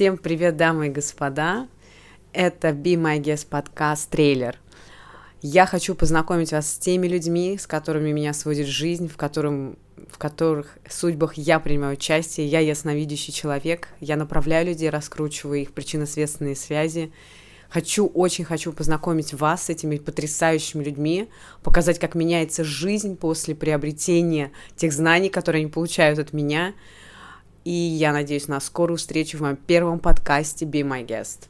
Всем привет, дамы и господа! Это Be My Guest подкаст трейлер. Я хочу познакомить вас с теми людьми, с которыми меня сводит жизнь, в, котором, в которых судьбах я принимаю участие. Я ясновидящий человек, я направляю людей, раскручиваю их причинно-следственные связи. Хочу, очень хочу познакомить вас с этими потрясающими людьми, показать, как меняется жизнь после приобретения тех знаний, которые они получают от меня – и я надеюсь на скорую встречу в моем первом подкасте Be My Guest.